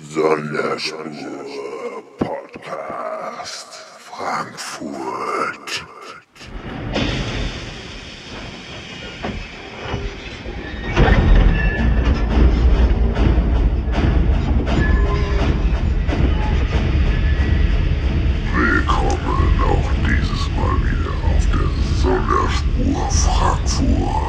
Sonderspur Podcast Frankfurt. Willkommen auch dieses Mal wieder auf der Sonderspur Frankfurt.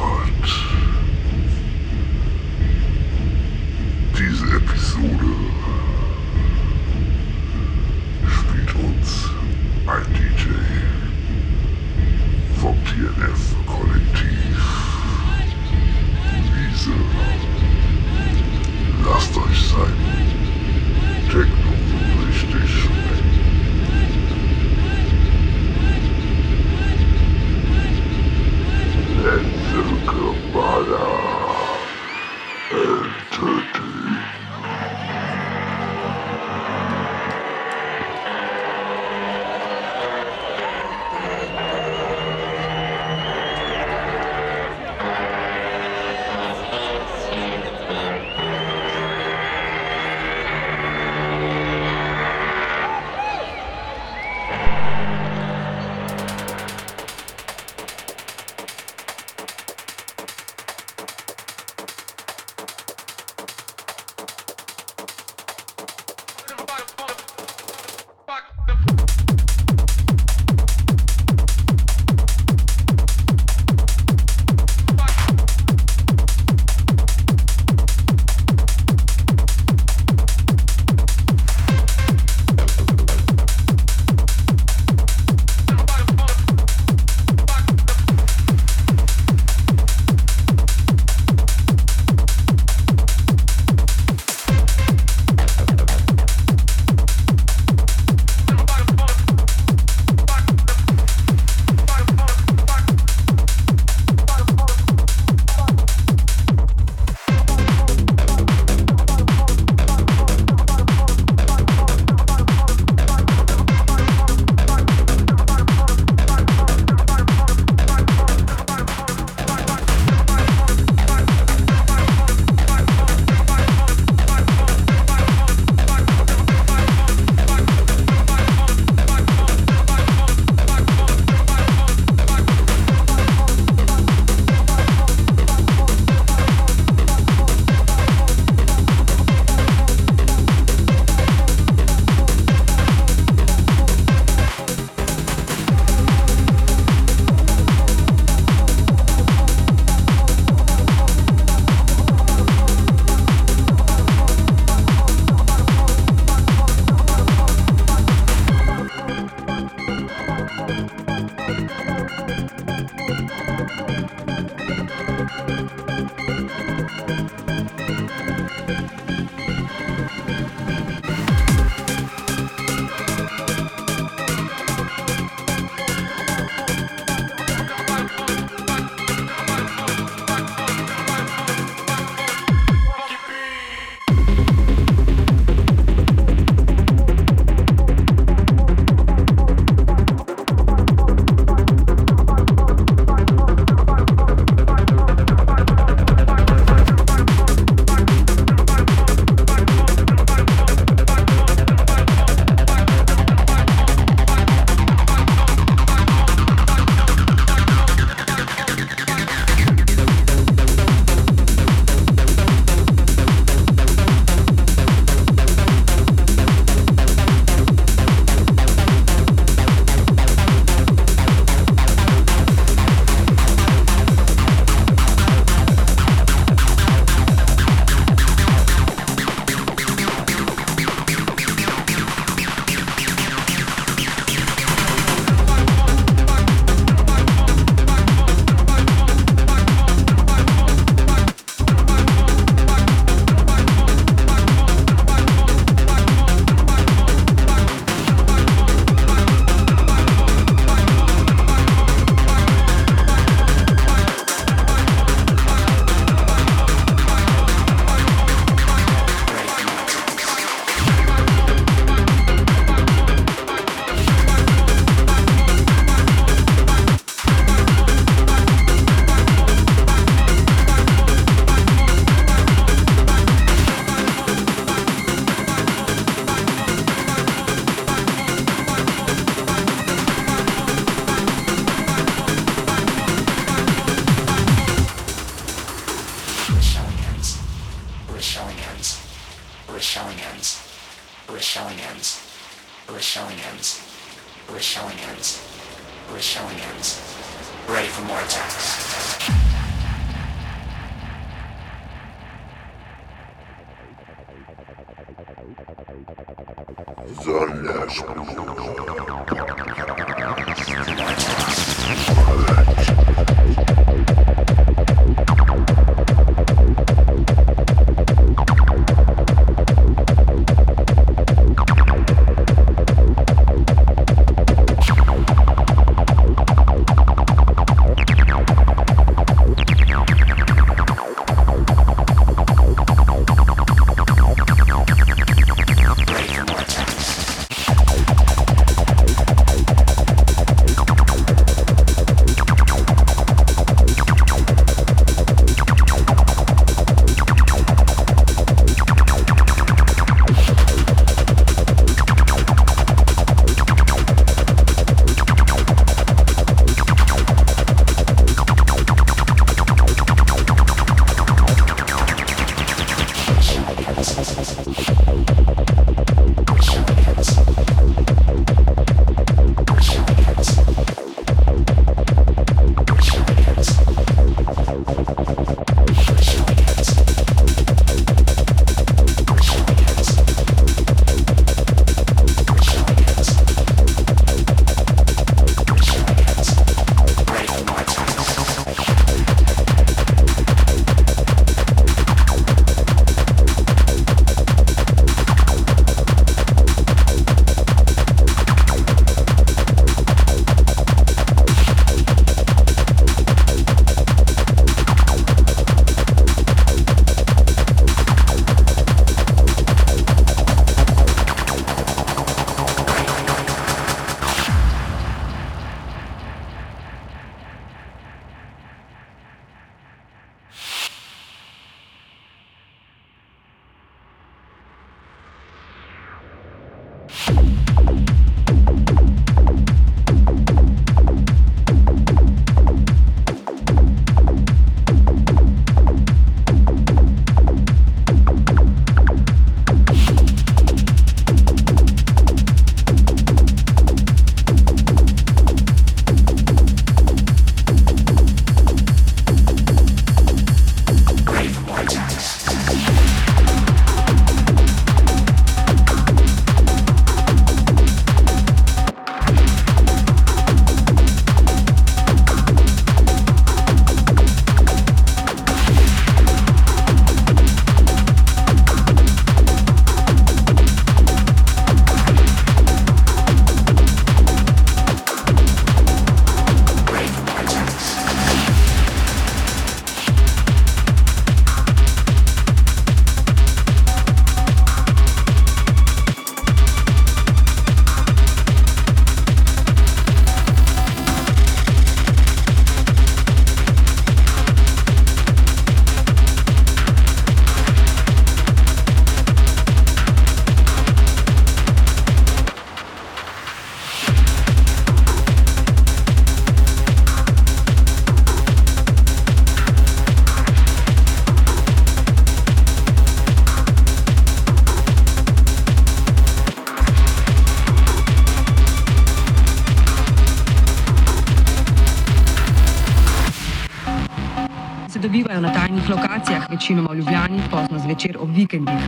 Večinoma v Ljubljani, pozno zvečer ob vikendih.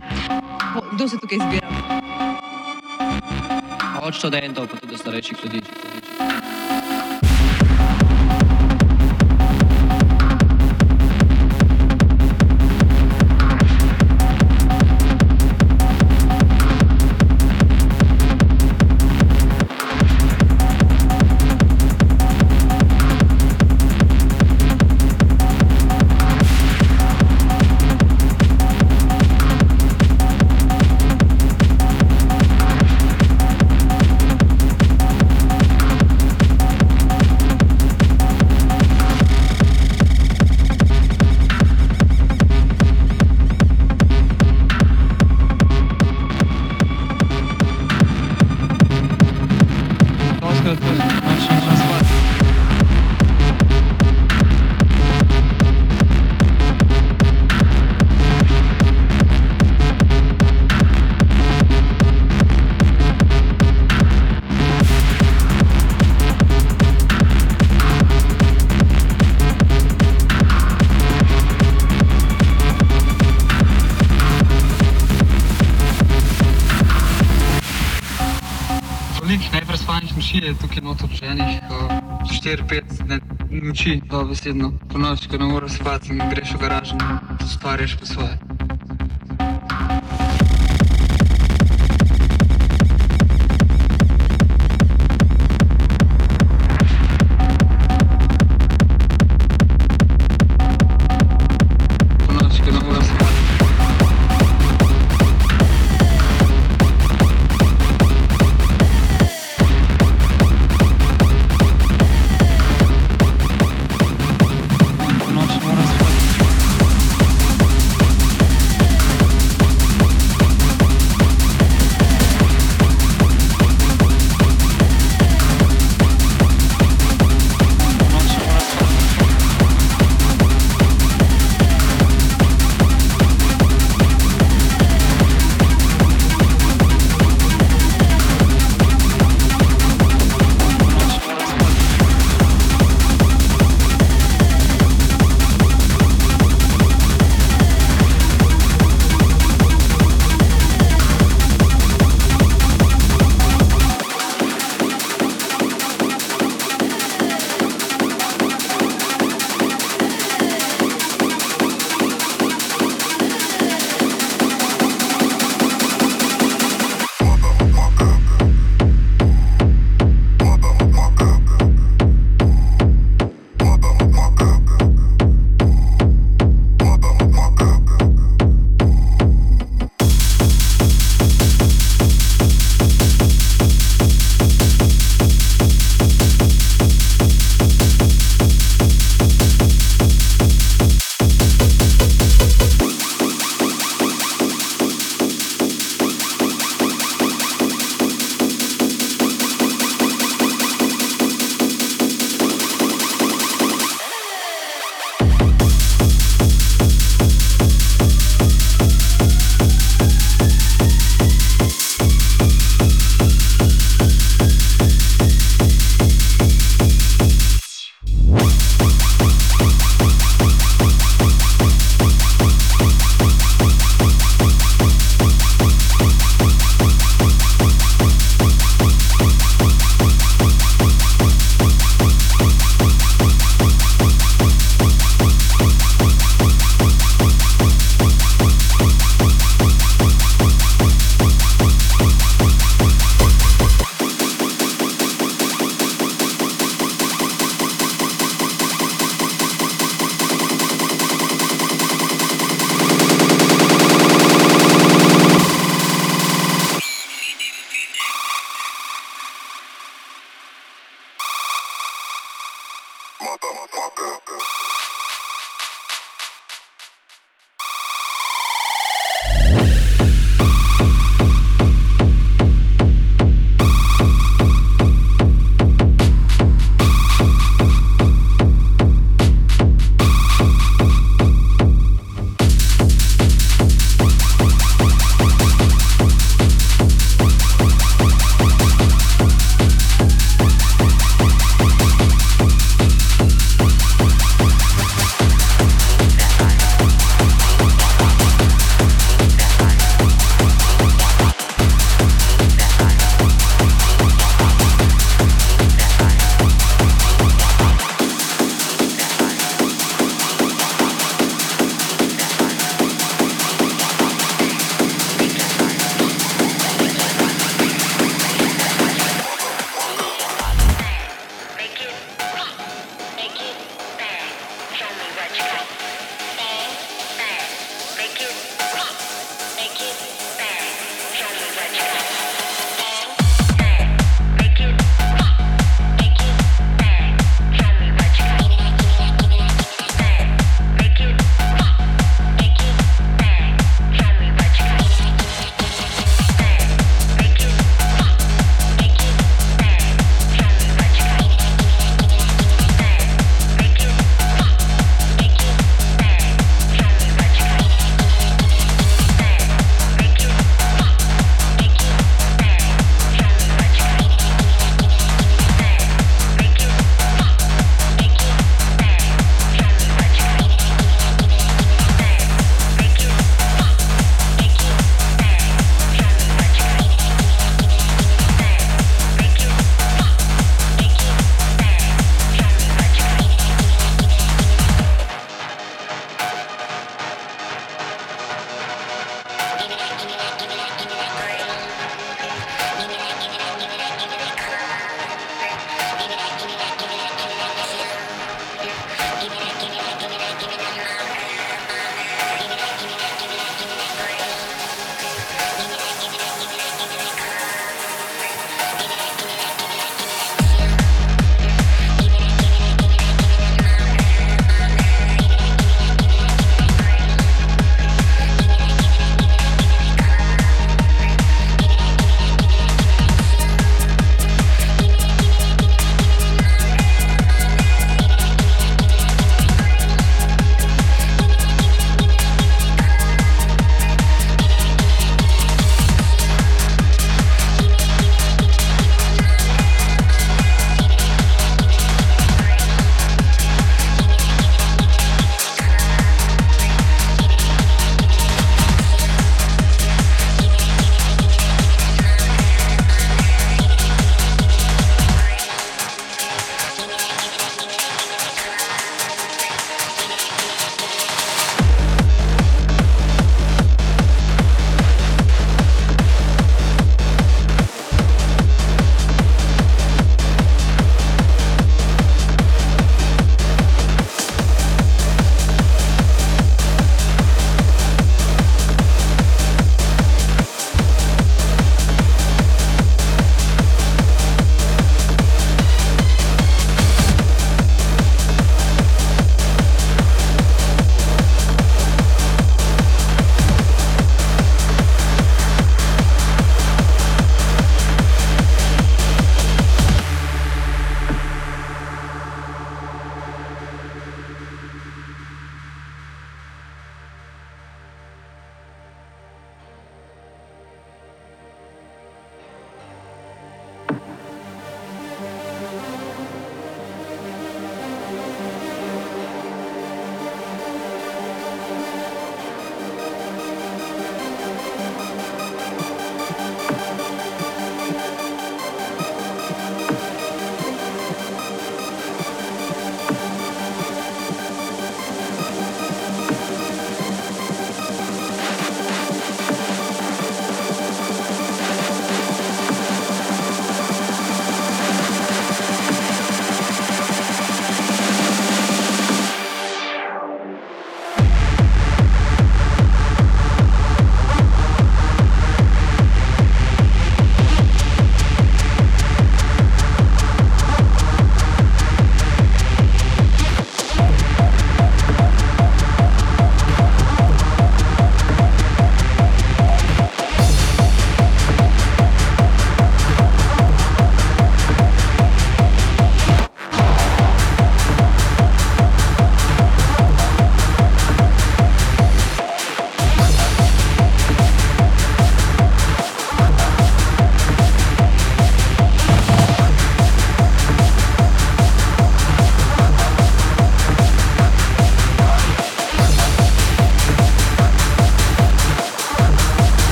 Kdo se tukaj zbira? Od študentov, pa tudi starejših ljudi. Noči je tukaj noto občenih 4-5 noči, dobesedno. Po noči, ko ne moreš spati in greš v garažo in ustvarjaš po svoje.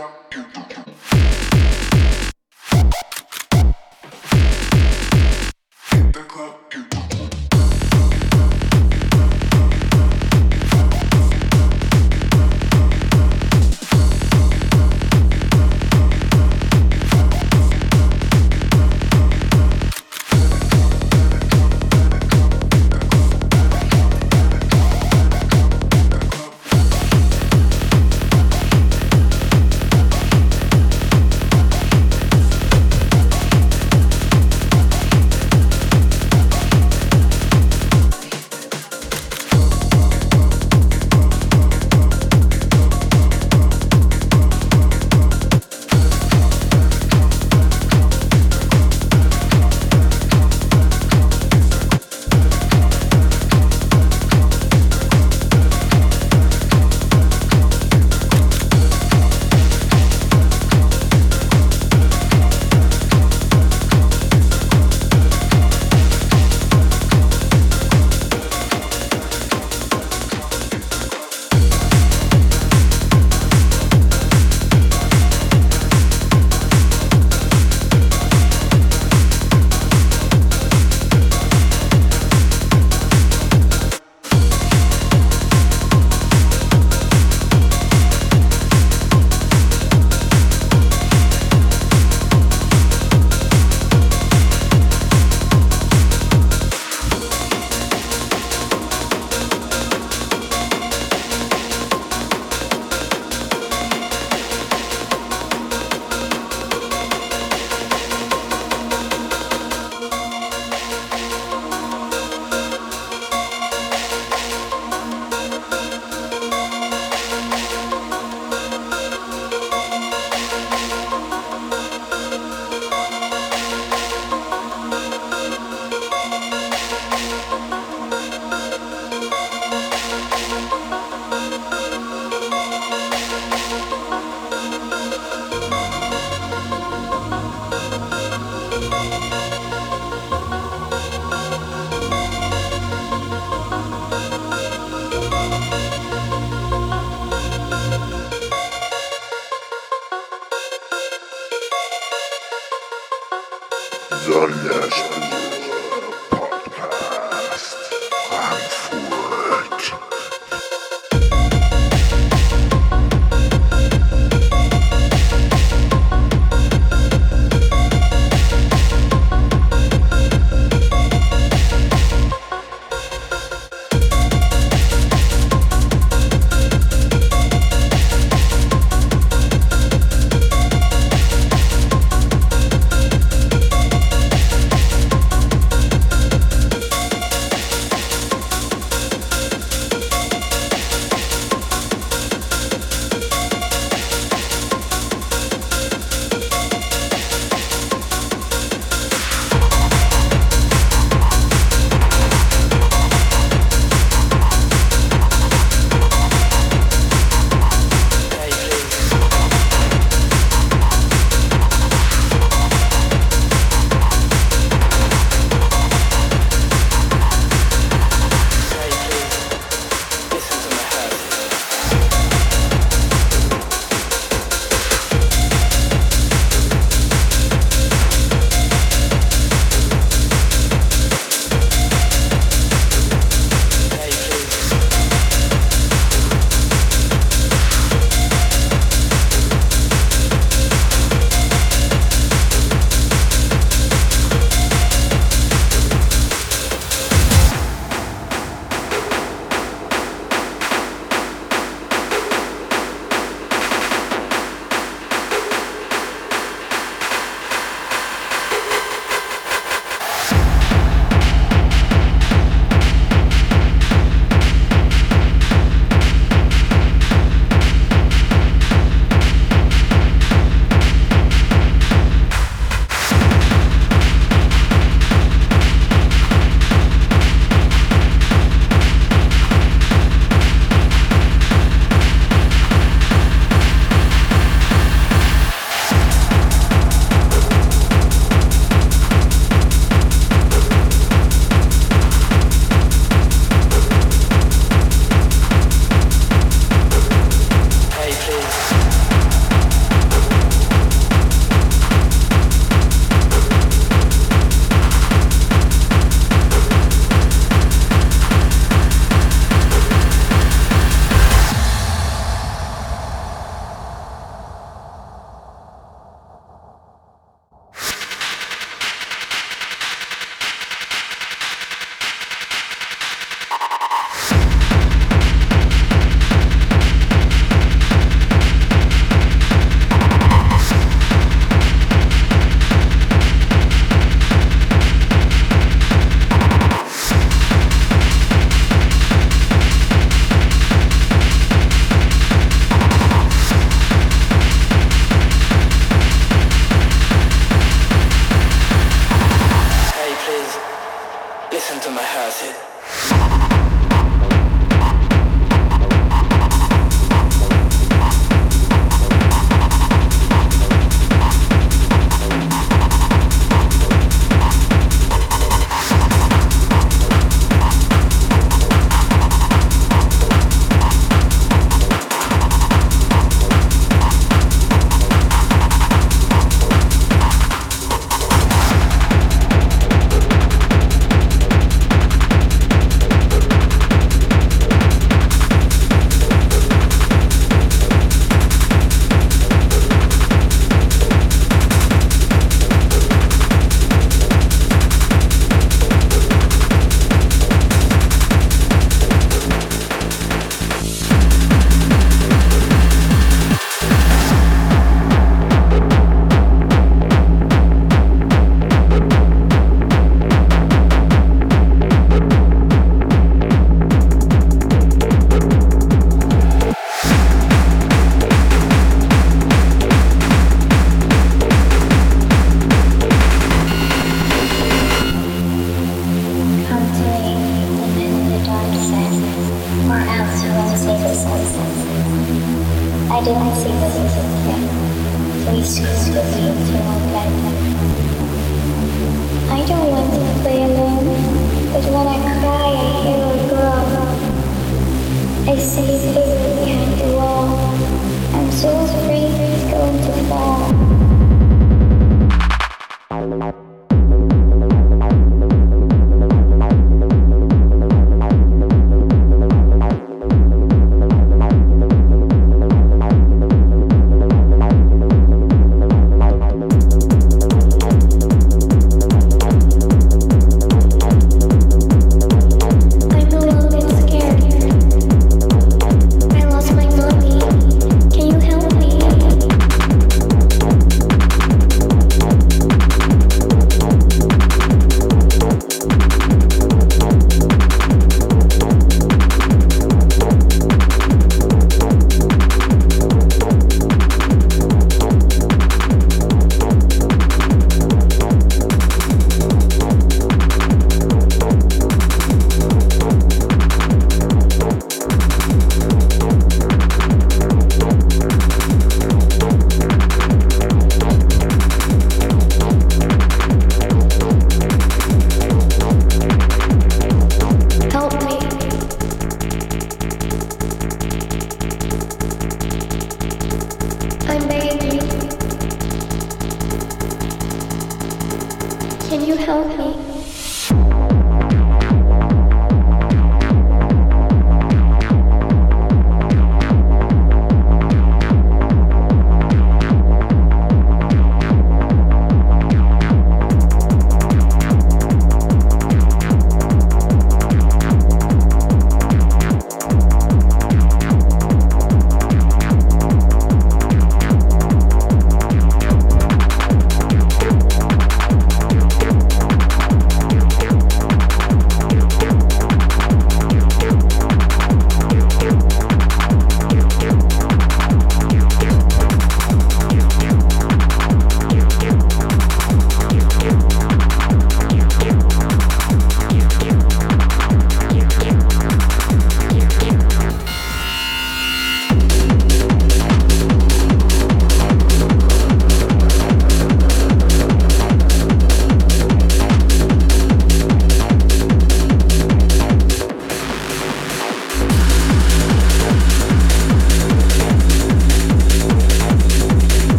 说。嗯